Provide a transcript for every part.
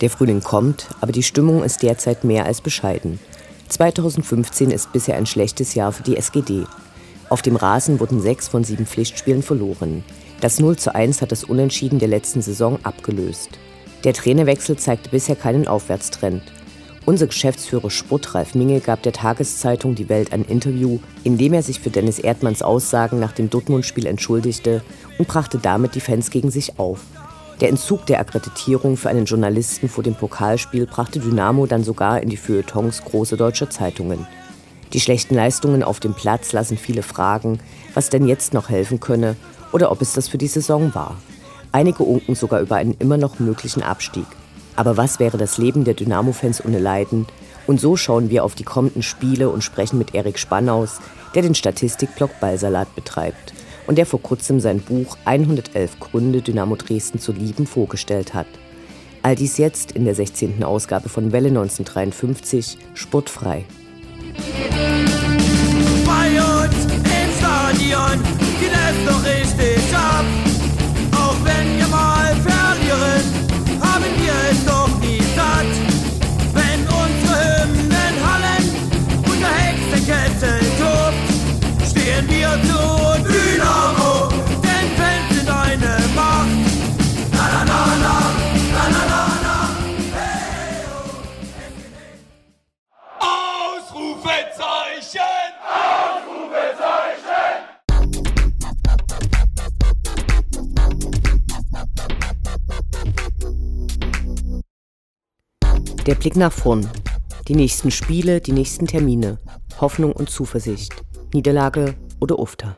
Der Frühling kommt, aber die Stimmung ist derzeit mehr als bescheiden. 2015 ist bisher ein schlechtes Jahr für die SGD. Auf dem Rasen wurden sechs von sieben Pflichtspielen verloren. Das 0 zu 1 hat das Unentschieden der letzten Saison abgelöst. Der Trainerwechsel zeigte bisher keinen Aufwärtstrend. Unser Geschäftsführer Sport Ralf Minge gab der Tageszeitung Die Welt ein Interview, in dem er sich für Dennis Erdmanns Aussagen nach dem Dortmund-Spiel entschuldigte und brachte damit die Fans gegen sich auf. Der Entzug der Akkreditierung für einen Journalisten vor dem Pokalspiel brachte Dynamo dann sogar in die Feuilletons großer deutscher Zeitungen. Die schlechten Leistungen auf dem Platz lassen viele fragen, was denn jetzt noch helfen könne oder ob es das für die Saison war. Einige unken sogar über einen immer noch möglichen Abstieg. Aber was wäre das Leben der Dynamo-Fans ohne Leiden? Und so schauen wir auf die kommenden Spiele und sprechen mit Erik Spannaus, der den Statistikblog Ballsalat betreibt und der vor kurzem sein Buch 111 Gründe, Dynamo Dresden zu lieben vorgestellt hat. All dies jetzt in der 16. Ausgabe von Welle 1953, sportfrei. Blick nach vorn. Die nächsten Spiele, die nächsten Termine. Hoffnung und Zuversicht. Niederlage oder Ufter.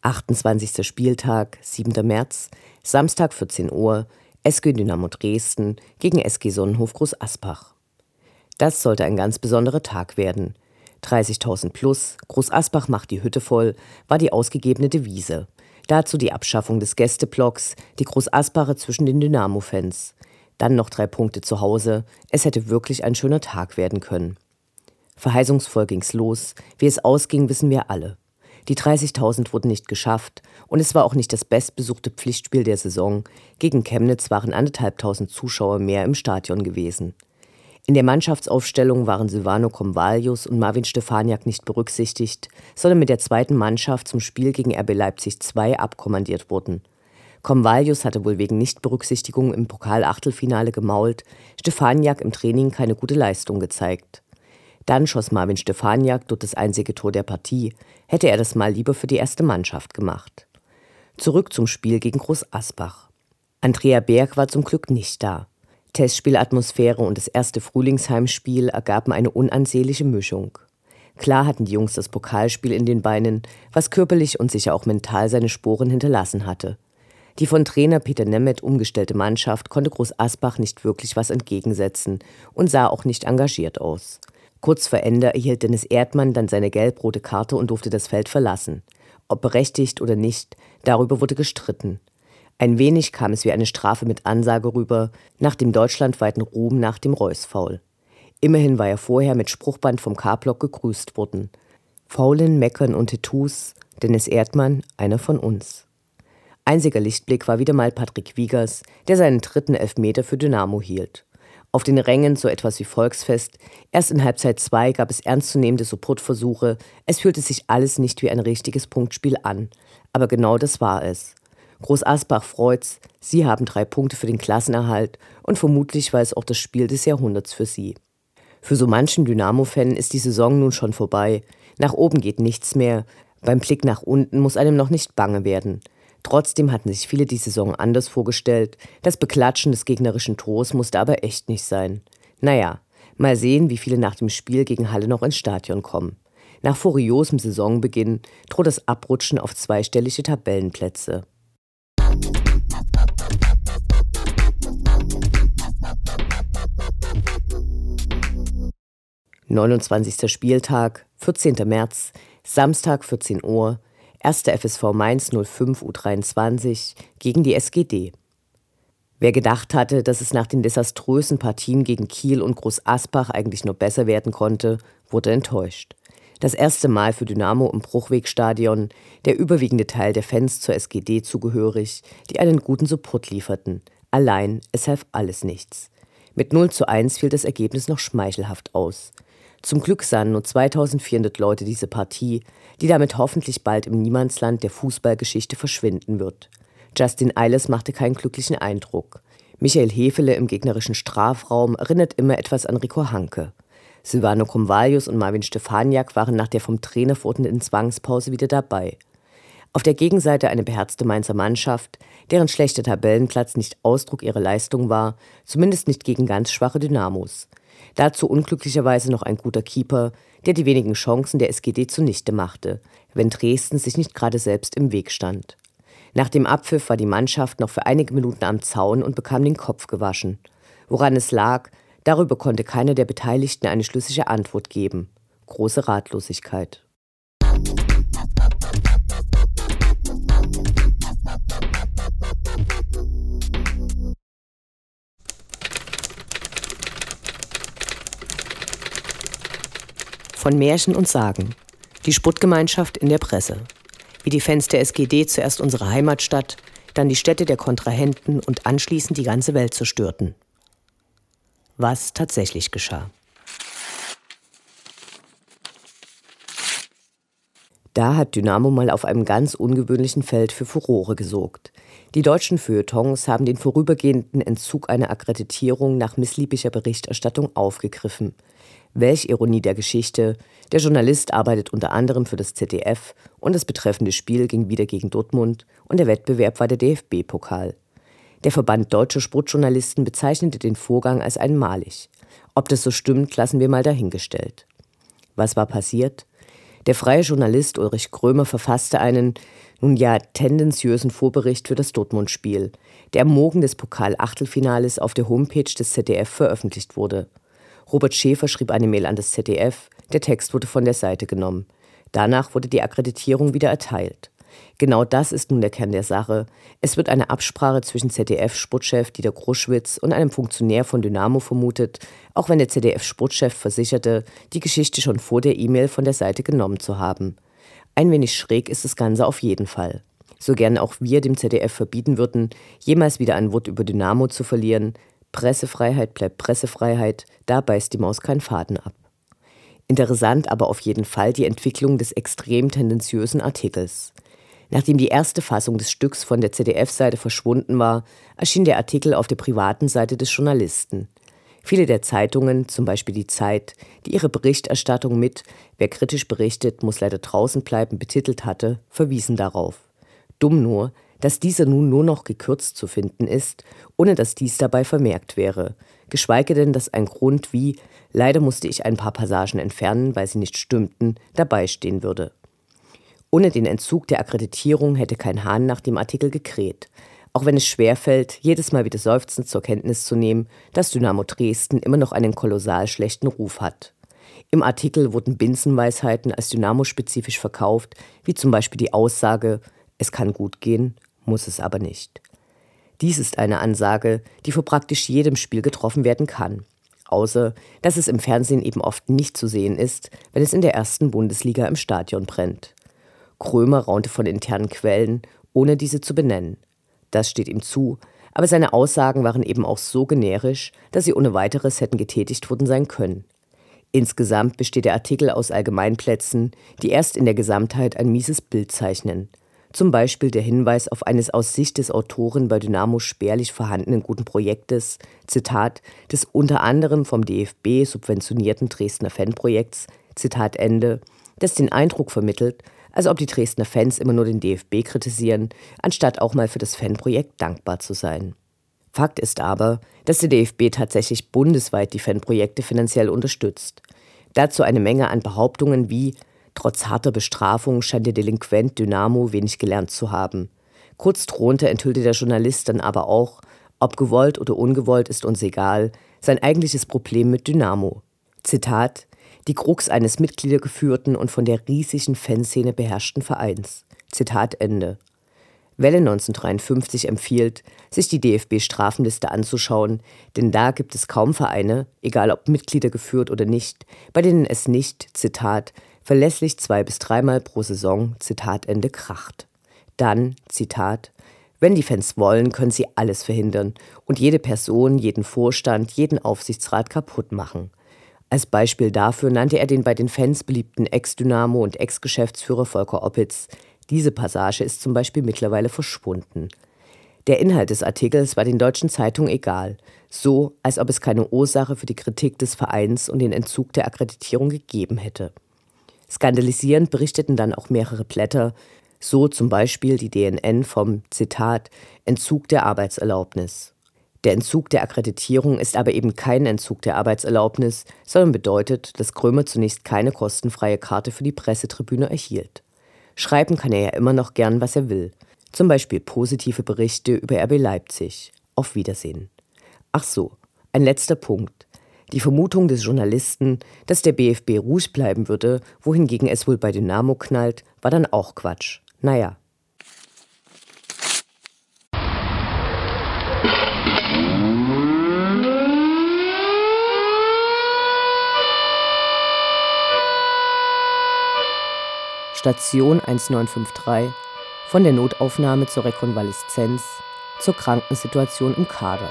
Achtundzwanzigster Spieltag, 7. März, Samstag 14 Uhr, SG Dynamo Dresden gegen SG Sonnenhof Groß Asbach. Das sollte ein ganz besonderer Tag werden – 30.000 plus, Groß Asbach macht die Hütte voll, war die ausgegebene Devise. Dazu die Abschaffung des Gästeblocks, die Groß Asbacher zwischen den Dynamo-Fans. Dann noch drei Punkte zu Hause. Es hätte wirklich ein schöner Tag werden können. Verheißungsvoll ging's los. Wie es ausging, wissen wir alle. Die 30.000 wurden nicht geschafft und es war auch nicht das bestbesuchte Pflichtspiel der Saison. Gegen Chemnitz waren anderthalbtausend Zuschauer mehr im Stadion gewesen. In der Mannschaftsaufstellung waren Silvano Comvalius und Marvin Stefaniak nicht berücksichtigt, sondern mit der zweiten Mannschaft zum Spiel gegen RB Leipzig II abkommandiert worden. Comvalius hatte wohl wegen Nichtberücksichtigung im Pokal-Achtelfinale gemault, Stefaniak im Training keine gute Leistung gezeigt. Dann schoss Marvin Stefaniak dort das einzige Tor der Partie, hätte er das mal lieber für die erste Mannschaft gemacht. Zurück zum Spiel gegen Groß Asbach. Andrea Berg war zum Glück nicht da. Testspielatmosphäre und das erste Frühlingsheimspiel ergaben eine unansehnliche Mischung. Klar hatten die Jungs das Pokalspiel in den Beinen, was körperlich und sicher auch mental seine Sporen hinterlassen hatte. Die von Trainer Peter Nemeth umgestellte Mannschaft konnte Groß Asbach nicht wirklich was entgegensetzen und sah auch nicht engagiert aus. Kurz vor Ende erhielt Dennis Erdmann dann seine gelb-rote Karte und durfte das Feld verlassen. Ob berechtigt oder nicht, darüber wurde gestritten. Ein wenig kam es wie eine Strafe mit Ansage rüber, nach dem deutschlandweiten Ruhm nach dem Reus-Foul. Immerhin war er vorher mit Spruchband vom K-Block gegrüßt worden. Faulen, Meckern und Tattoos, Dennis Erdmann, einer von uns. Einziger Lichtblick war wieder mal Patrick Wiegers, der seinen dritten Elfmeter für Dynamo hielt. Auf den Rängen so etwas wie Volksfest. Erst in Halbzeit 2 gab es ernstzunehmende Supportversuche. Es fühlte sich alles nicht wie ein richtiges Punktspiel an. Aber genau das war es. Groß Asbach freut's. Sie haben drei Punkte für den Klassenerhalt und vermutlich war es auch das Spiel des Jahrhunderts für sie. Für so manchen Dynamo-Fan ist die Saison nun schon vorbei. Nach oben geht nichts mehr. Beim Blick nach unten muss einem noch nicht bange werden. Trotzdem hatten sich viele die Saison anders vorgestellt. Das Beklatschen des gegnerischen Tors musste aber echt nicht sein. Naja, mal sehen, wie viele nach dem Spiel gegen Halle noch ins Stadion kommen. Nach furiosem Saisonbeginn droht das Abrutschen auf zweistellige Tabellenplätze. 29. Spieltag, 14. März, Samstag 14 Uhr, 1. FSV Mainz 05 U23 gegen die SGD. Wer gedacht hatte, dass es nach den desaströsen Partien gegen Kiel und Groß Asbach eigentlich nur besser werden konnte, wurde enttäuscht. Das erste Mal für Dynamo im Bruchwegstadion, der überwiegende Teil der Fans zur SGD zugehörig, die einen guten Support lieferten. Allein, es half alles nichts. Mit 0 zu 1 fiel das Ergebnis noch schmeichelhaft aus. Zum Glück sahen nur 2400 Leute diese Partie, die damit hoffentlich bald im Niemandsland der Fußballgeschichte verschwinden wird. Justin Eiles machte keinen glücklichen Eindruck. Michael Hefele im gegnerischen Strafraum erinnert immer etwas an Rico Hanke. Silvano Comvalius und Marvin Stefaniak waren nach der vom Trainer verordneten Zwangspause wieder dabei. Auf der Gegenseite eine beherzte Mainzer Mannschaft, deren schlechter Tabellenplatz nicht Ausdruck ihrer Leistung war, zumindest nicht gegen ganz schwache Dynamos. Dazu unglücklicherweise noch ein guter Keeper, der die wenigen Chancen der SGD zunichte machte, wenn Dresden sich nicht gerade selbst im Weg stand. Nach dem Abpfiff war die Mannschaft noch für einige Minuten am Zaun und bekam den Kopf gewaschen. Woran es lag, darüber konnte keiner der Beteiligten eine schlüssige Antwort geben. Große Ratlosigkeit. Von Märchen und Sagen. Die Sputtgemeinschaft in der Presse. Wie die Fans der SGD zuerst unsere Heimatstadt, dann die Städte der Kontrahenten und anschließend die ganze Welt zerstörten. Was tatsächlich geschah. Da hat Dynamo mal auf einem ganz ungewöhnlichen Feld für Furore gesorgt. Die deutschen Feuilletons haben den vorübergehenden Entzug einer Akkreditierung nach missliebiger Berichterstattung aufgegriffen – Welch Ironie der Geschichte. Der Journalist arbeitet unter anderem für das ZDF und das betreffende Spiel ging wieder gegen Dortmund und der Wettbewerb war der DFB-Pokal. Der Verband Deutscher Sportjournalisten bezeichnete den Vorgang als einmalig. Ob das so stimmt, lassen wir mal dahingestellt. Was war passiert? Der freie Journalist Ulrich Krömer verfasste einen, nun ja, tendenziösen Vorbericht für das Dortmund-Spiel, der am Morgen des Pokal-Achtelfinales auf der Homepage des ZDF veröffentlicht wurde. Robert Schäfer schrieb eine Mail an das ZDF, der Text wurde von der Seite genommen. Danach wurde die Akkreditierung wieder erteilt. Genau das ist nun der Kern der Sache. Es wird eine Absprache zwischen ZDF-Sportchef Dieter Kruschwitz und einem Funktionär von Dynamo vermutet, auch wenn der ZDF-Sportchef versicherte, die Geschichte schon vor der E-Mail von der Seite genommen zu haben. Ein wenig schräg ist das Ganze auf jeden Fall. So gern auch wir dem ZDF verbieten würden, jemals wieder ein Wort über Dynamo zu verlieren, Pressefreiheit bleibt Pressefreiheit, da beißt die Maus keinen Faden ab. Interessant aber auf jeden Fall die Entwicklung des extrem tendenziösen Artikels. Nachdem die erste Fassung des Stücks von der ZDF-Seite verschwunden war, erschien der Artikel auf der privaten Seite des Journalisten. Viele der Zeitungen, zum Beispiel die Zeit, die ihre Berichterstattung mit Wer kritisch berichtet, muss leider draußen bleiben betitelt hatte, verwiesen darauf. Dumm nur, dass dieser nun nur noch gekürzt zu finden ist, ohne dass dies dabei vermerkt wäre, geschweige denn, dass ein Grund wie leider musste ich ein paar Passagen entfernen, weil sie nicht stimmten, dabei stehen würde. Ohne den Entzug der Akkreditierung hätte kein Hahn nach dem Artikel gekräht, auch wenn es schwerfällt, jedes Mal wieder seufzend zur Kenntnis zu nehmen, dass Dynamo Dresden immer noch einen kolossal schlechten Ruf hat. Im Artikel wurden Binsenweisheiten als Dynamo-spezifisch verkauft, wie zum Beispiel die Aussage, es kann gut gehen muss es aber nicht. Dies ist eine Ansage, die vor praktisch jedem Spiel getroffen werden kann. außer dass es im Fernsehen eben oft nicht zu sehen ist, wenn es in der ersten Bundesliga im Stadion brennt. Krömer raunte von internen Quellen, ohne diese zu benennen. Das steht ihm zu, aber seine Aussagen waren eben auch so generisch, dass sie ohne weiteres hätten getätigt worden sein können. Insgesamt besteht der Artikel aus Allgemeinplätzen, die erst in der Gesamtheit ein mieses Bild zeichnen. Zum Beispiel der Hinweis auf eines aus Sicht des Autoren bei Dynamo spärlich vorhandenen guten Projektes, Zitat, des unter anderem vom DFB subventionierten Dresdner Fanprojekts, Zitat Ende, das den Eindruck vermittelt, als ob die Dresdner Fans immer nur den DFB kritisieren, anstatt auch mal für das Fanprojekt dankbar zu sein. Fakt ist aber, dass der DFB tatsächlich bundesweit die Fanprojekte finanziell unterstützt. Dazu eine Menge an Behauptungen wie Trotz harter Bestrafung scheint der Delinquent Dynamo wenig gelernt zu haben. Kurz drunter enthüllte der Journalist dann aber auch, ob gewollt oder ungewollt ist uns egal, sein eigentliches Problem mit Dynamo. Zitat: Die Krux eines mitgliedergeführten und von der riesigen Fanszene beherrschten Vereins. Zitat Ende. Welle 1953 empfiehlt, sich die DFB-Strafenliste anzuschauen, denn da gibt es kaum Vereine, egal ob Mitglieder geführt oder nicht, bei denen es nicht, Zitat, verlässlich zwei bis dreimal pro Saison, Zitat Ende, kracht. Dann, Zitat, wenn die Fans wollen, können sie alles verhindern und jede Person, jeden Vorstand, jeden Aufsichtsrat kaputt machen. Als Beispiel dafür nannte er den bei den Fans beliebten Ex-Dynamo und Ex-Geschäftsführer Volker Oppitz, diese Passage ist zum Beispiel mittlerweile verschwunden. Der Inhalt des Artikels war den deutschen Zeitungen egal, so als ob es keine Ursache für die Kritik des Vereins und den Entzug der Akkreditierung gegeben hätte. Skandalisierend berichteten dann auch mehrere Blätter, so zum Beispiel die DNN vom Zitat Entzug der Arbeitserlaubnis. Der Entzug der Akkreditierung ist aber eben kein Entzug der Arbeitserlaubnis, sondern bedeutet, dass Krömer zunächst keine kostenfreie Karte für die Pressetribüne erhielt. Schreiben kann er ja immer noch gern, was er will. Zum Beispiel positive Berichte über RB Leipzig. Auf Wiedersehen. Ach so, ein letzter Punkt. Die Vermutung des Journalisten, dass der BFB ruhig bleiben würde, wohingegen es wohl bei Dynamo knallt, war dann auch Quatsch. Naja. Station 1953 von der Notaufnahme zur Rekonvaleszenz zur Krankensituation im Kader.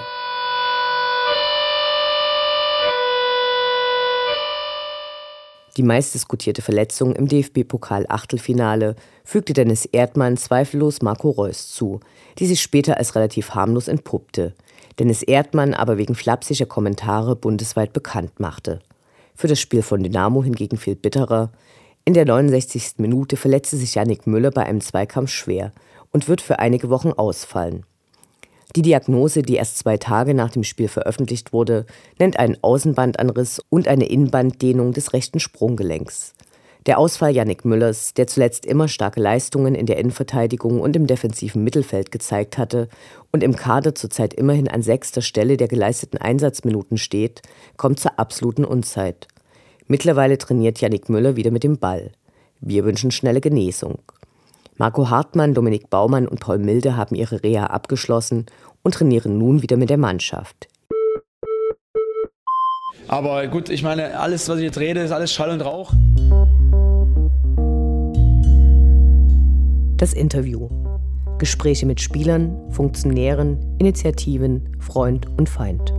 Die meistdiskutierte Verletzung im DFB-Pokal-Achtelfinale fügte Dennis Erdmann zweifellos Marco Reus zu, die sich später als relativ harmlos entpuppte. Dennis Erdmann aber wegen flapsiger Kommentare bundesweit bekannt machte. Für das Spiel von Dynamo hingegen viel bitterer. In der 69. Minute verletzte sich Yannick Müller bei einem Zweikampf schwer und wird für einige Wochen ausfallen. Die Diagnose, die erst zwei Tage nach dem Spiel veröffentlicht wurde, nennt einen Außenbandanriss und eine Innenbanddehnung des rechten Sprunggelenks. Der Ausfall Yannick Müllers, der zuletzt immer starke Leistungen in der Innenverteidigung und im defensiven Mittelfeld gezeigt hatte und im Kader zurzeit immerhin an sechster Stelle der geleisteten Einsatzminuten steht, kommt zur absoluten Unzeit. Mittlerweile trainiert Yannick Müller wieder mit dem Ball. Wir wünschen schnelle Genesung. Marco Hartmann, Dominik Baumann und Paul Milde haben ihre Reha abgeschlossen und trainieren nun wieder mit der Mannschaft. Aber gut, ich meine, alles, was ich jetzt rede, ist alles Schall und Rauch. Das Interview. Gespräche mit Spielern, Funktionären, Initiativen, Freund und Feind.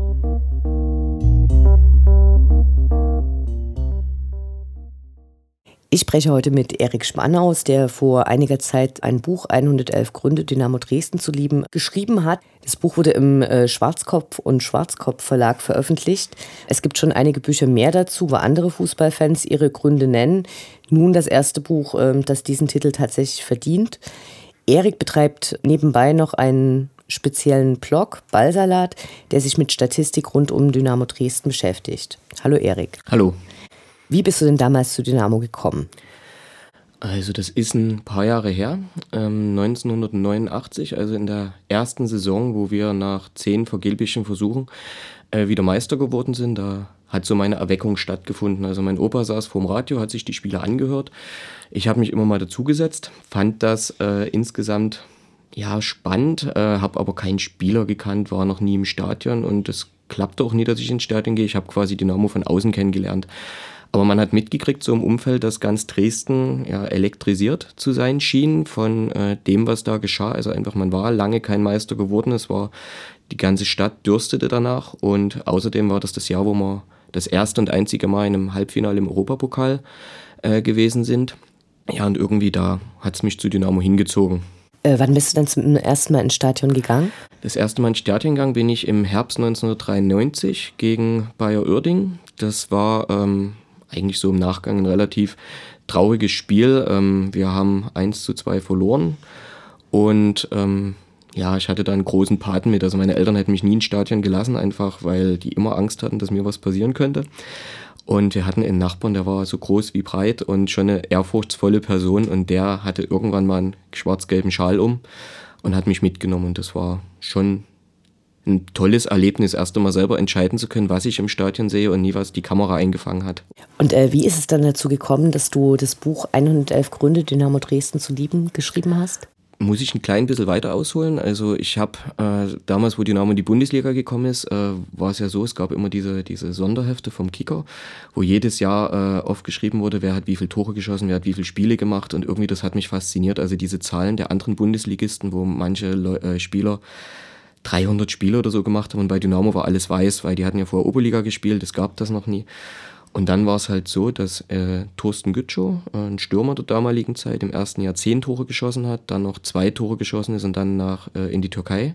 Ich spreche heute mit Erik Schmannaus, der vor einiger Zeit ein Buch 111 Gründe, Dynamo Dresden zu lieben, geschrieben hat. Das Buch wurde im äh, Schwarzkopf und Schwarzkopf Verlag veröffentlicht. Es gibt schon einige Bücher mehr dazu, wo andere Fußballfans ihre Gründe nennen. Nun das erste Buch, äh, das diesen Titel tatsächlich verdient. Erik betreibt nebenbei noch einen speziellen Blog, Ballsalat, der sich mit Statistik rund um Dynamo Dresden beschäftigt. Hallo Erik. Hallo. Wie bist du denn damals zu Dynamo gekommen? Also das ist ein paar Jahre her, ähm, 1989, also in der ersten Saison, wo wir nach zehn vergeblichen Versuchen äh, wieder Meister geworden sind. Da hat so meine Erweckung stattgefunden. Also mein Opa saß vorm Radio, hat sich die Spiele angehört. Ich habe mich immer mal dazugesetzt, fand das äh, insgesamt ja spannend, äh, habe aber keinen Spieler gekannt, war noch nie im Stadion und das klappte auch nie, dass ich ins Stadion gehe. Ich habe quasi Dynamo von außen kennengelernt. Aber man hat mitgekriegt, so im Umfeld, dass ganz Dresden ja, elektrisiert zu sein schien von äh, dem, was da geschah. Also einfach, man war lange kein Meister geworden. Es war, die ganze Stadt dürstete danach. Und außerdem war das das Jahr, wo wir das erste und einzige Mal in einem Halbfinale im Europapokal äh, gewesen sind. Ja, und irgendwie da hat es mich zu Dynamo hingezogen. Äh, wann bist du dann zum ersten Mal ins Stadion gegangen? Das erste Mal ins Stadion gegangen bin ich im Herbst 1993 gegen Bayer Uerding. Das war ähm, eigentlich so im Nachgang ein relativ trauriges Spiel. Ähm, wir haben 1 zu 2 verloren und ähm, ja, ich hatte da einen großen Paten mit. Also meine Eltern hätten mich nie ins Stadion gelassen, einfach weil die immer Angst hatten, dass mir was passieren könnte. Und wir hatten einen Nachbarn, der war so groß wie breit und schon eine ehrfurchtsvolle Person und der hatte irgendwann mal einen schwarz-gelben Schal um und hat mich mitgenommen und das war schon ein tolles Erlebnis, erst einmal selber entscheiden zu können, was ich im Stadion sehe und nie, was die Kamera eingefangen hat. Und äh, wie ist es dann dazu gekommen, dass du das Buch 111 Gründe, Dynamo Dresden zu lieben, geschrieben hast? muss ich ein klein bisschen weiter ausholen. Also ich habe äh, damals, wo Dynamo in die Bundesliga gekommen ist, äh, war es ja so, es gab immer diese, diese Sonderhefte vom Kicker, wo jedes Jahr äh, oft geschrieben wurde, wer hat wie viele Tore geschossen, wer hat wie viele Spiele gemacht und irgendwie das hat mich fasziniert. Also diese Zahlen der anderen Bundesligisten, wo manche Le äh, Spieler 300 Spiele oder so gemacht haben und bei Dynamo war alles weiß, weil die hatten ja vorher Oberliga gespielt, es gab das noch nie. Und dann war es halt so, dass äh, Thorsten Gütschow, äh, ein Stürmer der damaligen Zeit, im ersten Jahr zehn Tore geschossen hat, dann noch zwei Tore geschossen ist und dann nach, äh, in die Türkei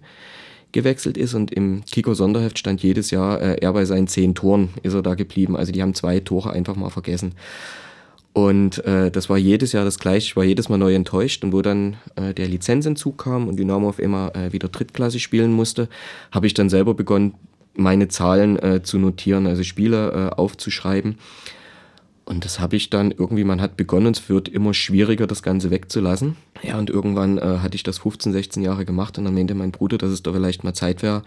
gewechselt ist. Und im Kicker-Sonderheft stand jedes Jahr, äh, er bei seinen zehn Toren ist er da geblieben. Also die haben zwei Tore einfach mal vergessen. Und äh, das war jedes Jahr das gleiche, ich war jedes Mal neu enttäuscht. Und wo dann äh, der Lizenzentzug kam und Dynamo auf immer äh, wieder Drittklasse spielen musste, habe ich dann selber begonnen, meine Zahlen äh, zu notieren, also Spiele äh, aufzuschreiben. Und das habe ich dann irgendwie, man hat begonnen, es wird immer schwieriger, das Ganze wegzulassen. Ja, und irgendwann äh, hatte ich das 15, 16 Jahre gemacht und dann meinte mein Bruder, dass es da vielleicht mal Zeit wäre,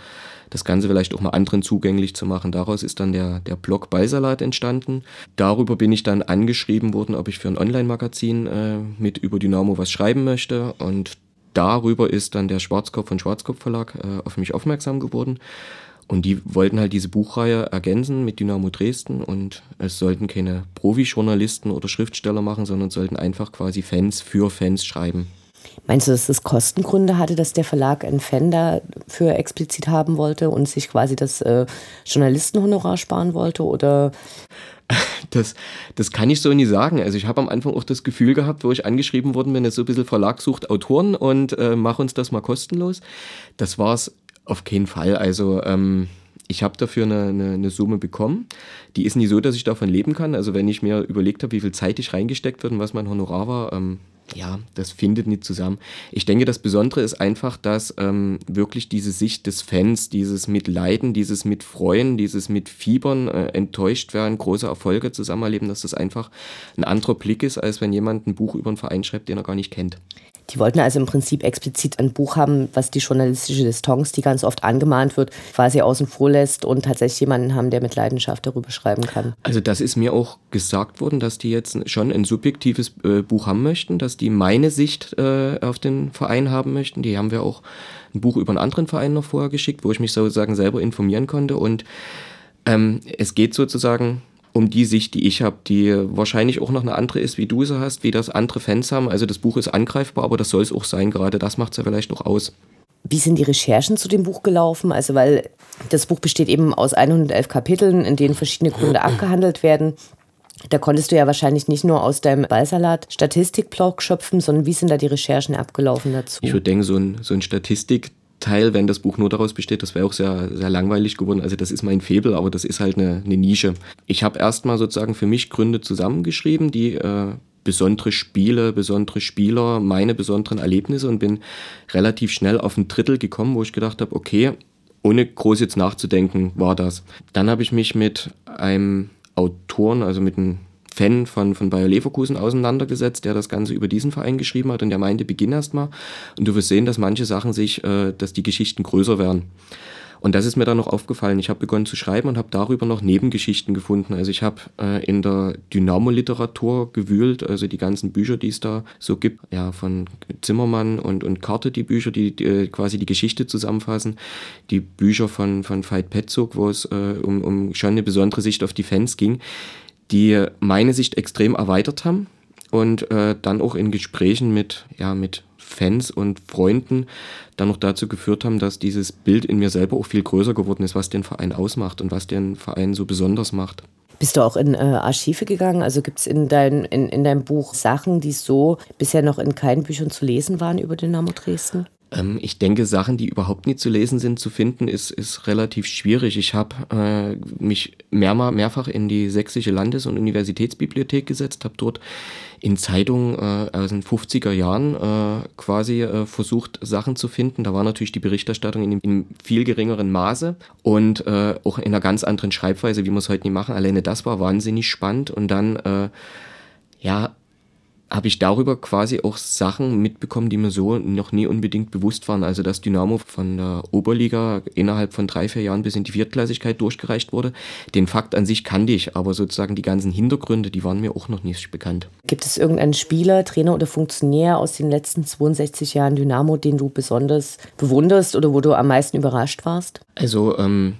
das Ganze vielleicht auch mal anderen zugänglich zu machen. Daraus ist dann der, der Blog Ballsalat entstanden. Darüber bin ich dann angeschrieben worden, ob ich für ein Online-Magazin äh, mit über Dynamo was schreiben möchte. Und darüber ist dann der Schwarzkopf von Schwarzkopf Verlag äh, auf mich aufmerksam geworden. Und die wollten halt diese Buchreihe ergänzen mit Dynamo Dresden und es sollten keine Profi-Journalisten oder Schriftsteller machen, sondern sollten einfach quasi Fans für Fans schreiben. Meinst du, dass das Kostengründe hatte, dass der Verlag einen Fan dafür explizit haben wollte und sich quasi das äh, Journalistenhonorar sparen wollte? Oder? Das, das kann ich so nie sagen. Also ich habe am Anfang auch das Gefühl gehabt, wo ich angeschrieben worden bin, so ein bisschen Verlag sucht Autoren und äh, mach uns das mal kostenlos. Das war es auf keinen Fall. Also ähm, ich habe dafür eine, eine, eine, Summe bekommen. Die ist nie so, dass ich davon leben kann. Also wenn ich mir überlegt habe, wie viel Zeit ich reingesteckt wird und was mein Honorar war, ähm, ja, das findet nicht zusammen. Ich denke, das Besondere ist einfach, dass ähm, wirklich diese Sicht des Fans, dieses Mitleiden, dieses Mitfreuen, dieses Mitfiebern, äh, enttäuscht werden, große Erfolge zusammenerleben, dass das einfach ein anderer Blick ist, als wenn jemand ein Buch über einen Verein schreibt, den er gar nicht kennt. Die wollten also im Prinzip explizit ein Buch haben, was die journalistische Distanz, die ganz oft angemahnt wird, quasi außen vor lässt und tatsächlich jemanden haben, der mit Leidenschaft darüber schreiben kann. Also das ist mir auch gesagt worden, dass die jetzt schon ein subjektives äh, Buch haben möchten, dass die meine Sicht äh, auf den Verein haben möchten. Die haben wir auch ein Buch über einen anderen Verein noch vorher geschickt, wo ich mich sozusagen selber informieren konnte. Und ähm, es geht sozusagen um die Sicht, die ich habe, die wahrscheinlich auch noch eine andere ist, wie du sie hast, wie das andere Fans haben. Also das Buch ist angreifbar, aber das soll es auch sein. Gerade das macht es ja vielleicht auch aus. Wie sind die Recherchen zu dem Buch gelaufen? Also, weil das Buch besteht eben aus 111 Kapiteln, in denen verschiedene Gründe abgehandelt werden. Da konntest du ja wahrscheinlich nicht nur aus deinem Ballsalat Statistikblog schöpfen, sondern wie sind da die Recherchen abgelaufen dazu? Ich würde denken, so ein, so ein Statistik Teil, wenn das Buch nur daraus besteht, das wäre auch sehr, sehr langweilig geworden. Also das ist mein Febel, aber das ist halt eine, eine Nische. Ich habe erstmal sozusagen für mich Gründe zusammengeschrieben, die äh, besondere Spiele, besondere Spieler, meine besonderen Erlebnisse und bin relativ schnell auf ein Drittel gekommen, wo ich gedacht habe, okay, ohne groß jetzt nachzudenken, war das. Dann habe ich mich mit einem Autoren, also mit einem Fan von, von Bayer Leverkusen auseinandergesetzt, der das Ganze über diesen Verein geschrieben hat und der meinte, beginn erst mal und du wirst sehen, dass manche Sachen sich, äh, dass die Geschichten größer werden. Und das ist mir dann noch aufgefallen. Ich habe begonnen zu schreiben und habe darüber noch Nebengeschichten gefunden. Also ich habe äh, in der Dynamo-Literatur gewühlt, also die ganzen Bücher, die es da so gibt, ja, von Zimmermann und, und Karte, die Bücher, die, die äh, quasi die Geschichte zusammenfassen. Die Bücher von, von Veit Petzog, wo es äh, um, um schon eine besondere Sicht auf die Fans ging, die meine Sicht extrem erweitert haben und äh, dann auch in Gesprächen mit, ja, mit Fans und Freunden dann noch dazu geführt haben, dass dieses Bild in mir selber auch viel größer geworden ist, was den Verein ausmacht und was den Verein so besonders macht. Bist du auch in äh, Archive gegangen? Also gibt es in, dein, in, in deinem Buch Sachen, die so bisher noch in keinen Büchern zu lesen waren über Dynamo Dresden? Ähm, ich denke, Sachen, die überhaupt nicht zu lesen sind, zu finden, ist, ist relativ schwierig. Ich habe äh, mich mehrmal, mehrfach in die Sächsische Landes- und Universitätsbibliothek gesetzt, habe dort in Zeitungen äh, aus den 50er Jahren äh, quasi äh, versucht, Sachen zu finden. Da war natürlich die Berichterstattung in, in viel geringeren Maße und äh, auch in einer ganz anderen Schreibweise, wie wir es heute nicht machen. Alleine das war wahnsinnig spannend und dann, äh, ja, habe ich darüber quasi auch Sachen mitbekommen, die mir so noch nie unbedingt bewusst waren. Also dass Dynamo von der Oberliga innerhalb von drei, vier Jahren bis in die Viertklassigkeit durchgereicht wurde. Den Fakt an sich kannte ich, aber sozusagen die ganzen Hintergründe, die waren mir auch noch nicht bekannt. Gibt es irgendeinen Spieler, Trainer oder Funktionär aus den letzten 62 Jahren Dynamo, den du besonders bewunderst oder wo du am meisten überrascht warst? Also ähm,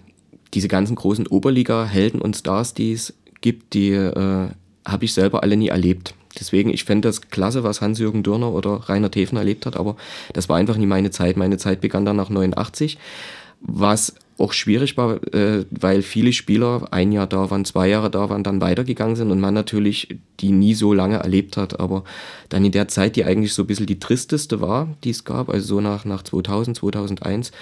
diese ganzen großen Oberliga-Helden und Stars, die es gibt, die äh, habe ich selber alle nie erlebt. Deswegen, ich fände das klasse, was Hans-Jürgen Dürner oder Rainer Teven erlebt hat, aber das war einfach nie meine Zeit. Meine Zeit begann dann nach 89, was auch schwierig war, äh, weil viele Spieler ein Jahr da waren, zwei Jahre da waren, dann weitergegangen sind und man natürlich die nie so lange erlebt hat. Aber dann in der Zeit, die eigentlich so ein bisschen die tristeste war, die es gab, also so nach, nach 2000, 2001,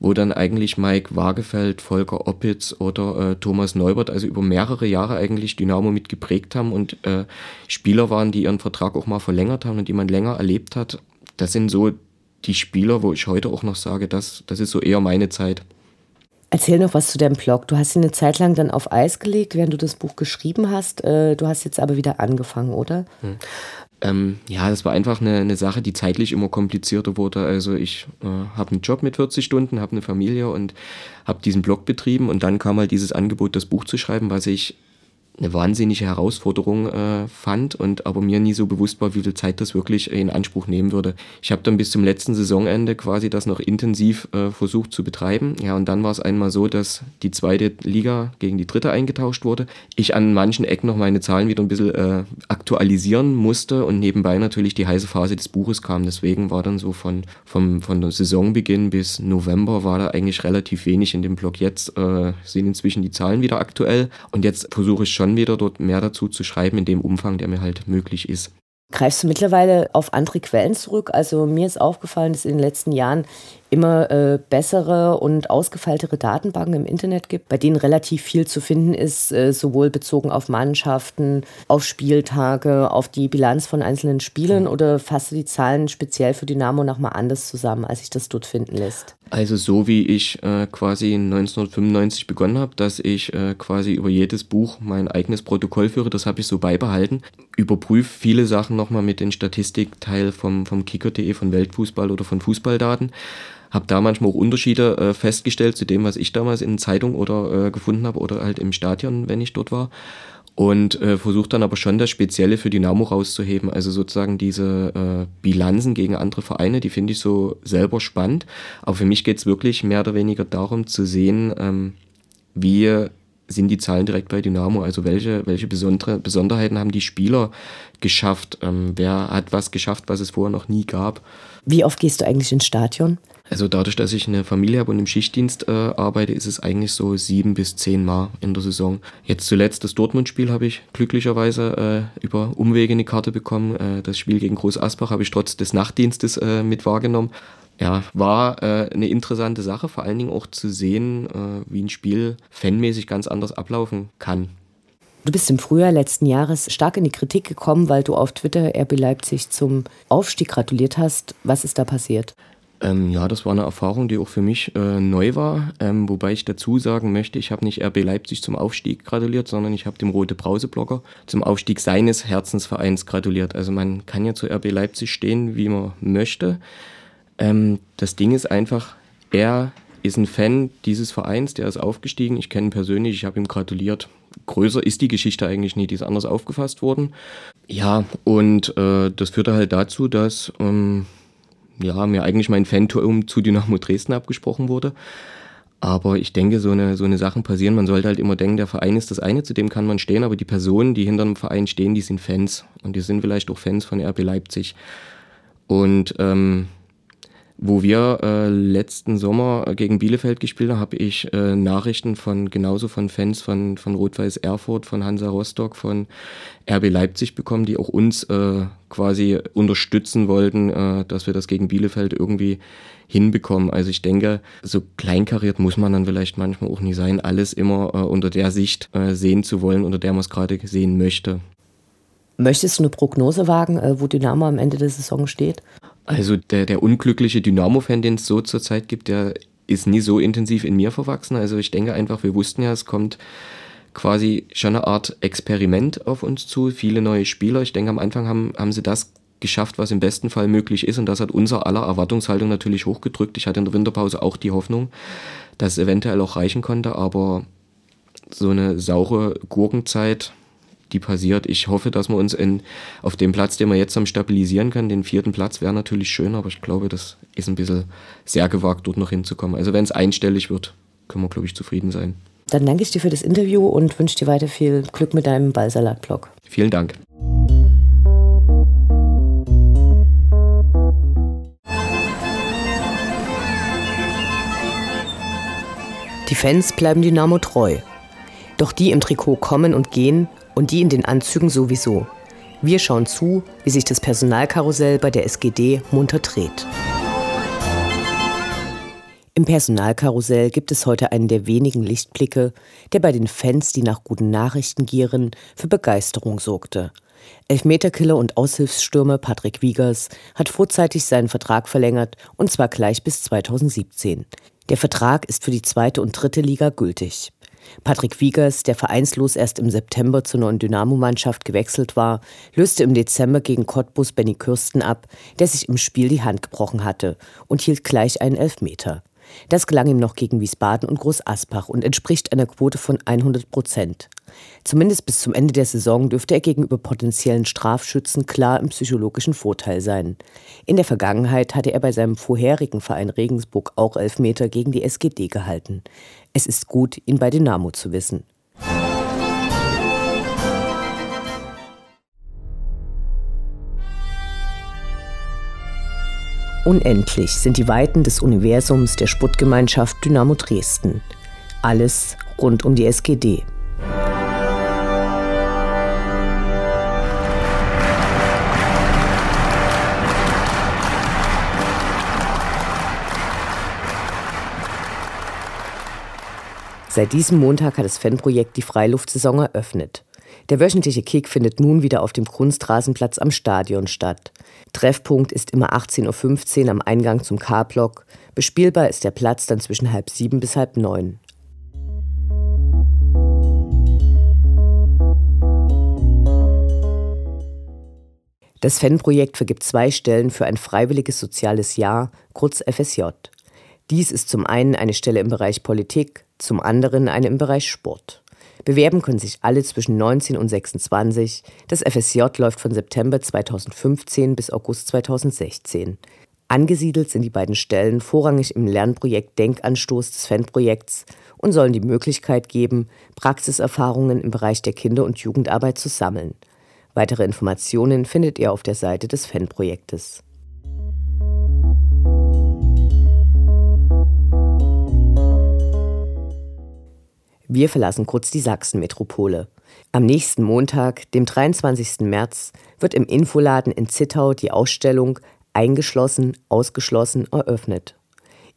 wo dann eigentlich Mike Wagefeld, Volker Oppitz oder äh, Thomas Neubert also über mehrere Jahre eigentlich Dynamo mit geprägt haben und äh, Spieler waren, die ihren Vertrag auch mal verlängert haben und die man länger erlebt hat. Das sind so die Spieler, wo ich heute auch noch sage, das, das ist so eher meine Zeit. Erzähl noch was zu deinem Blog. Du hast ihn eine Zeit lang dann auf Eis gelegt, während du das Buch geschrieben hast. Äh, du hast jetzt aber wieder angefangen, oder? Hm. Ähm, ja, das war einfach eine, eine Sache, die zeitlich immer komplizierter wurde. Also ich äh, habe einen Job mit 40 Stunden, habe eine Familie und habe diesen Blog betrieben und dann kam halt dieses Angebot, das Buch zu schreiben, was ich eine wahnsinnige Herausforderung äh, fand und aber mir nie so bewusst war, wie viel Zeit das wirklich in Anspruch nehmen würde. Ich habe dann bis zum letzten Saisonende quasi das noch intensiv äh, versucht zu betreiben. Ja, und dann war es einmal so, dass die zweite Liga gegen die dritte eingetauscht wurde. Ich an manchen Ecken noch meine Zahlen wieder ein bisschen äh, aktualisieren musste und nebenbei natürlich die heiße Phase des Buches kam. Deswegen war dann so von, vom, von Saisonbeginn bis November war da eigentlich relativ wenig in dem Blog. Jetzt äh, sind inzwischen die Zahlen wieder aktuell und jetzt versuche ich schon wieder dort mehr dazu zu schreiben, in dem Umfang, der mir halt möglich ist. Greifst du mittlerweile auf andere Quellen zurück? Also mir ist aufgefallen, dass in den letzten Jahren immer äh, bessere und ausgefeiltere Datenbanken im Internet gibt, bei denen relativ viel zu finden ist, äh, sowohl bezogen auf Mannschaften, auf Spieltage, auf die Bilanz von einzelnen Spielen mhm. oder fasst du die Zahlen speziell für Dynamo nochmal anders zusammen, als sich das dort finden lässt? Also so wie ich äh, quasi 1995 begonnen habe, dass ich äh, quasi über jedes Buch mein eigenes Protokoll führe, das habe ich so beibehalten. Überprüfe viele Sachen nochmal mit den Statistikteil vom, vom Kicker.de, von Weltfußball oder von Fußballdaten habe da manchmal auch Unterschiede äh, festgestellt zu dem, was ich damals in Zeitung oder äh, gefunden habe oder halt im Stadion, wenn ich dort war. Und äh, versuche dann aber schon das Spezielle für Dynamo rauszuheben. Also sozusagen diese äh, Bilanzen gegen andere Vereine, die finde ich so selber spannend. Aber für mich geht es wirklich mehr oder weniger darum zu sehen, ähm, wie sind die Zahlen direkt bei Dynamo? Also welche, welche besondere Besonderheiten haben die Spieler geschafft? Ähm, wer hat was geschafft, was es vorher noch nie gab? Wie oft gehst du eigentlich ins Stadion? Also dadurch, dass ich eine Familie habe und im Schichtdienst äh, arbeite, ist es eigentlich so sieben bis zehn Mal in der Saison. Jetzt zuletzt das Dortmund-Spiel habe ich glücklicherweise äh, über Umwege eine Karte bekommen. Äh, das Spiel gegen Groß Asbach habe ich trotz des Nachtdienstes äh, mit wahrgenommen. Ja, war äh, eine interessante Sache, vor allen Dingen auch zu sehen, äh, wie ein Spiel fanmäßig ganz anders ablaufen kann. Du bist im Frühjahr letzten Jahres stark in die Kritik gekommen, weil du auf Twitter RB Leipzig zum Aufstieg gratuliert hast. Was ist da passiert? Ähm, ja, das war eine Erfahrung, die auch für mich äh, neu war. Ähm, wobei ich dazu sagen möchte, ich habe nicht RB Leipzig zum Aufstieg gratuliert, sondern ich habe dem Rote Brause-Blogger zum Aufstieg seines Herzensvereins gratuliert. Also man kann ja zu RB Leipzig stehen, wie man möchte. Ähm, das Ding ist einfach, er ist ein Fan dieses Vereins, der ist aufgestiegen. Ich kenne ihn persönlich, ich habe ihm gratuliert. Größer ist die Geschichte eigentlich nie, die ist anders aufgefasst worden. Ja, und äh, das führte halt dazu, dass ähm, ja, mir eigentlich mein Fanturm zu Dynamo Dresden abgesprochen wurde. Aber ich denke, so eine, so eine Sachen passieren. Man sollte halt immer denken, der Verein ist das eine, zu dem kann man stehen, aber die Personen, die hinter dem Verein stehen, die sind Fans. Und die sind vielleicht auch Fans von RB Leipzig. Und ähm, wo wir äh, letzten Sommer gegen Bielefeld gespielt haben, habe ich äh, Nachrichten von genauso von Fans von, von Rot-Weiß Erfurt, von Hansa Rostock, von RB Leipzig bekommen, die auch uns äh, quasi unterstützen wollten, äh, dass wir das gegen Bielefeld irgendwie hinbekommen. Also ich denke, so kleinkariert muss man dann vielleicht manchmal auch nie sein, alles immer äh, unter der Sicht äh, sehen zu wollen, unter der man es gerade sehen möchte. Möchtest du eine Prognose wagen, wo Dynamo am Ende der Saison steht? Also der, der unglückliche Dynamo-Fan, den es so zurzeit gibt, der ist nie so intensiv in mir verwachsen. Also ich denke einfach, wir wussten ja, es kommt quasi schon eine Art Experiment auf uns zu, viele neue Spieler. Ich denke, am Anfang haben, haben sie das geschafft, was im besten Fall möglich ist. Und das hat unser aller Erwartungshaltung natürlich hochgedrückt. Ich hatte in der Winterpause auch die Hoffnung, dass es eventuell auch reichen konnte, aber so eine saure Gurkenzeit die passiert. Ich hoffe, dass wir uns in, auf dem Platz, den wir jetzt am stabilisieren können, den vierten Platz wäre natürlich schön, aber ich glaube, das ist ein bisschen sehr gewagt, dort noch hinzukommen. Also wenn es einstellig wird, können wir, glaube ich, zufrieden sein. Dann danke ich dir für das Interview und wünsche dir weiter viel Glück mit deinem Ballsalat-Blog. Vielen Dank. Die Fans bleiben Dynamo treu. Doch die im Trikot kommen und gehen und die in den Anzügen sowieso. Wir schauen zu, wie sich das Personalkarussell bei der SGD munter dreht. Im Personalkarussell gibt es heute einen der wenigen Lichtblicke, der bei den Fans, die nach guten Nachrichten gieren, für Begeisterung sorgte. Elfmeterkiller und Aushilfsstürmer Patrick Wiegers hat vorzeitig seinen Vertrag verlängert und zwar gleich bis 2017. Der Vertrag ist für die zweite und dritte Liga gültig. Patrick Wiegers, der vereinslos erst im September zur neuen Dynamo-Mannschaft gewechselt war, löste im Dezember gegen Cottbus Benny Kürsten ab, der sich im Spiel die Hand gebrochen hatte und hielt gleich einen Elfmeter. Das gelang ihm noch gegen Wiesbaden und Groß Aspach und entspricht einer Quote von 100 Prozent. Zumindest bis zum Ende der Saison dürfte er gegenüber potenziellen Strafschützen klar im psychologischen Vorteil sein. In der Vergangenheit hatte er bei seinem vorherigen Verein Regensburg auch Elfmeter gegen die SGD gehalten. Es ist gut, ihn bei Dynamo zu wissen. Unendlich sind die Weiten des Universums der Sputtgemeinschaft Dynamo Dresden. Alles rund um die SGD. Seit diesem Montag hat das Fanprojekt die Freiluftsaison eröffnet. Der wöchentliche Kick findet nun wieder auf dem Kunstrasenplatz am Stadion statt. Treffpunkt ist immer 18.15 Uhr am Eingang zum K-Block. Bespielbar ist der Platz dann zwischen halb sieben bis halb neun. Das Fanprojekt vergibt zwei Stellen für ein freiwilliges soziales Jahr, kurz FSJ. Dies ist zum einen eine Stelle im Bereich Politik, zum anderen eine im Bereich Sport. Bewerben können sich alle zwischen 19 und 26. Das FSJ läuft von September 2015 bis August 2016. Angesiedelt sind die beiden Stellen vorrangig im Lernprojekt Denkanstoß des Fanprojekts und sollen die Möglichkeit geben, Praxiserfahrungen im Bereich der Kinder- und Jugendarbeit zu sammeln. Weitere Informationen findet ihr auf der Seite des Fanprojektes. Wir verlassen kurz die Sachsenmetropole. Am nächsten Montag, dem 23. März, wird im Infoladen in Zittau die Ausstellung Eingeschlossen, Ausgeschlossen eröffnet.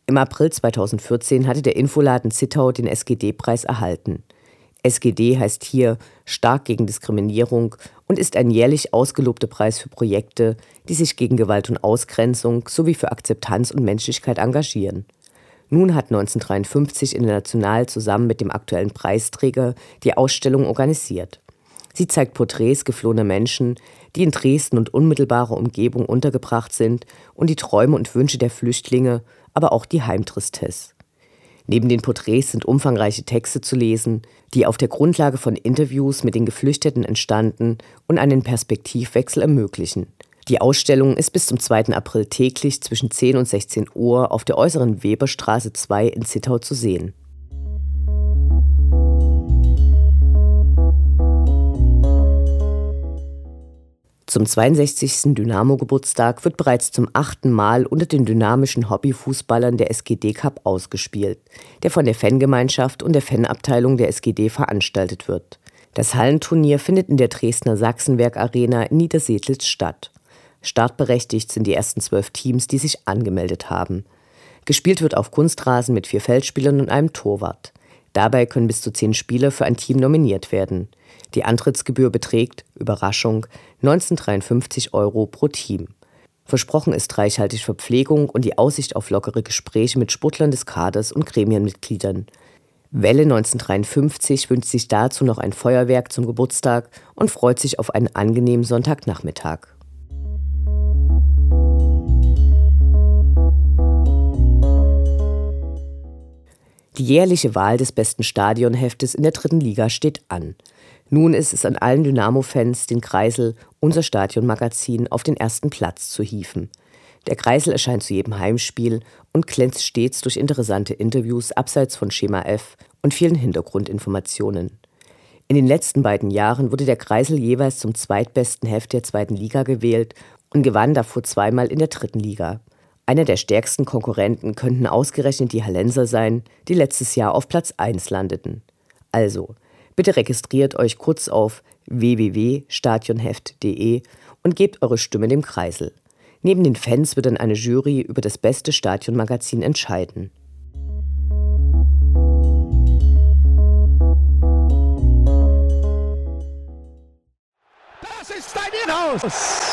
Im April 2014 hatte der Infoladen Zittau den SGD-Preis erhalten. SGD heißt hier stark gegen Diskriminierung und ist ein jährlich ausgelobter Preis für Projekte, die sich gegen Gewalt und Ausgrenzung sowie für Akzeptanz und Menschlichkeit engagieren. Nun hat 1953 International zusammen mit dem aktuellen Preisträger die Ausstellung organisiert. Sie zeigt Porträts geflohener Menschen, die in Dresden und unmittelbarer Umgebung untergebracht sind und die Träume und Wünsche der Flüchtlinge, aber auch die Heimtristesse. Neben den Porträts sind umfangreiche Texte zu lesen, die auf der Grundlage von Interviews mit den Geflüchteten entstanden und einen Perspektivwechsel ermöglichen. Die Ausstellung ist bis zum 2. April täglich zwischen 10 und 16 Uhr auf der äußeren Weberstraße 2 in Zittau zu sehen. Zum 62. Dynamo-Geburtstag wird bereits zum achten Mal unter den dynamischen Hobbyfußballern der SGD Cup ausgespielt, der von der Fangemeinschaft und der Fanabteilung der SGD veranstaltet wird. Das Hallenturnier findet in der Dresdner Sachsenwerk Arena in Niedersedlitz statt. Startberechtigt sind die ersten zwölf Teams, die sich angemeldet haben. Gespielt wird auf Kunstrasen mit vier Feldspielern und einem Torwart. Dabei können bis zu zehn Spieler für ein Team nominiert werden. Die Antrittsgebühr beträgt, Überraschung, 1953 Euro pro Team. Versprochen ist reichhaltig Verpflegung und die Aussicht auf lockere Gespräche mit Sportlern des Kaders und Gremienmitgliedern. Welle 1953 wünscht sich dazu noch ein Feuerwerk zum Geburtstag und freut sich auf einen angenehmen Sonntagnachmittag. Die jährliche Wahl des besten Stadionheftes in der dritten Liga steht an. Nun ist es an allen Dynamo-Fans, den Kreisel, unser Stadionmagazin, auf den ersten Platz zu hieven. Der Kreisel erscheint zu jedem Heimspiel und glänzt stets durch interessante Interviews abseits von Schema F und vielen Hintergrundinformationen. In den letzten beiden Jahren wurde der Kreisel jeweils zum zweitbesten Heft der zweiten Liga gewählt und gewann davor zweimal in der dritten Liga. Einer der stärksten Konkurrenten könnten ausgerechnet die Hallenser sein, die letztes Jahr auf Platz 1 landeten. Also, bitte registriert euch kurz auf www.stadionheft.de und gebt eure Stimme dem Kreisel. Neben den Fans wird dann eine Jury über das beste Stadionmagazin entscheiden. Das ist dein Inhaus!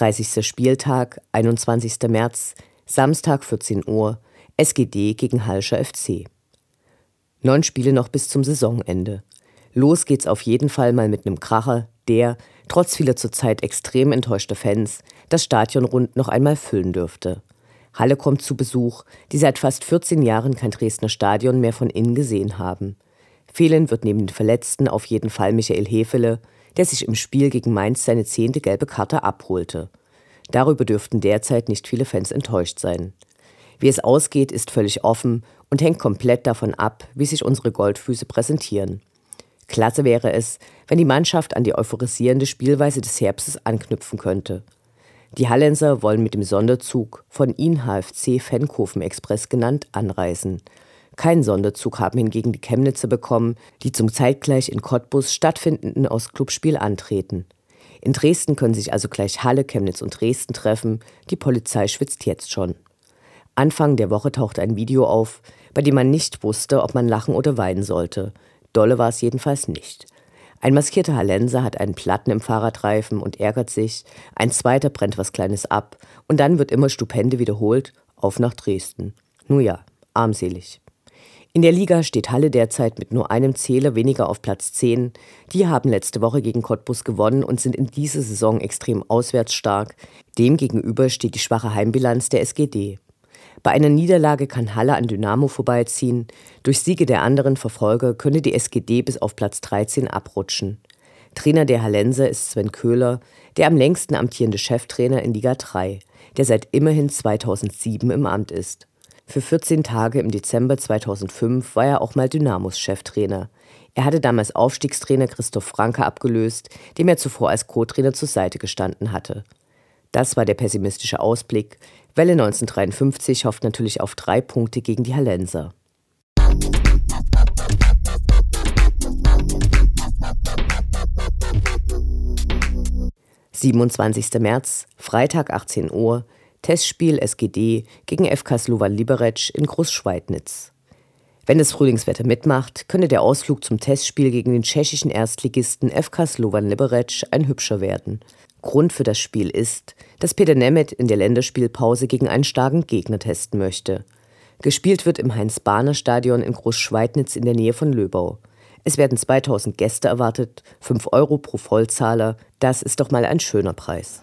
30. Spieltag, 21. März, Samstag 14 Uhr, SGD gegen Halscher FC. Neun Spiele noch bis zum Saisonende. Los geht's auf jeden Fall mal mit einem Kracher, der, trotz vieler zurzeit extrem enttäuschter Fans, das Stadion rund noch einmal füllen dürfte. Halle kommt zu Besuch, die seit fast 14 Jahren kein Dresdner Stadion mehr von innen gesehen haben. Fehlen wird neben den Verletzten auf jeden Fall Michael Hefele, der sich im Spiel gegen Mainz seine zehnte gelbe Karte abholte. Darüber dürften derzeit nicht viele Fans enttäuscht sein. Wie es ausgeht, ist völlig offen und hängt komplett davon ab, wie sich unsere Goldfüße präsentieren. Klasse wäre es, wenn die Mannschaft an die euphorisierende Spielweise des Herbstes anknüpfen könnte. Die Hallenser wollen mit dem Sonderzug, von ihnen HFC Fenkofen Express genannt, anreisen. Keinen Sonderzug haben hingegen die Chemnitzer bekommen, die zum zeitgleich in Cottbus stattfindenden Ostclubspiel antreten. In Dresden können sich also gleich Halle, Chemnitz und Dresden treffen. Die Polizei schwitzt jetzt schon. Anfang der Woche tauchte ein Video auf, bei dem man nicht wusste, ob man lachen oder weinen sollte. Dolle war es jedenfalls nicht. Ein maskierter Hallenser hat einen Platten im Fahrradreifen und ärgert sich, ein zweiter brennt was Kleines ab und dann wird immer stupende wiederholt, auf nach Dresden. Nun ja, armselig. In der Liga steht Halle derzeit mit nur einem Zähler weniger auf Platz 10. Die haben letzte Woche gegen Cottbus gewonnen und sind in dieser Saison extrem auswärts stark. Demgegenüber steht die schwache Heimbilanz der SGD. Bei einer Niederlage kann Halle an Dynamo vorbeiziehen. Durch Siege der anderen Verfolger könnte die SGD bis auf Platz 13 abrutschen. Trainer der Hallenser ist Sven Köhler, der am längsten amtierende Cheftrainer in Liga 3, der seit immerhin 2007 im Amt ist. Für 14 Tage im Dezember 2005 war er auch mal Dynamos Cheftrainer. Er hatte damals Aufstiegstrainer Christoph Franke abgelöst, dem er zuvor als Co-Trainer zur Seite gestanden hatte. Das war der pessimistische Ausblick. Welle 1953 hofft natürlich auf drei Punkte gegen die Hallenser. »27. März, Freitag 18 Uhr, Testspiel SGD gegen FK Slovan Liberec in Großschweidnitz. Wenn das Frühlingswetter mitmacht, könnte der Ausflug zum Testspiel gegen den tschechischen Erstligisten FK Slovan Liberec ein hübscher werden. Grund für das Spiel ist, dass Peter Nemeth in der Länderspielpause gegen einen starken Gegner testen möchte. Gespielt wird im Heinz-Bahner-Stadion in Großschweidnitz in der Nähe von Löbau. Es werden 2000 Gäste erwartet, 5 Euro pro Vollzahler. Das ist doch mal ein schöner Preis.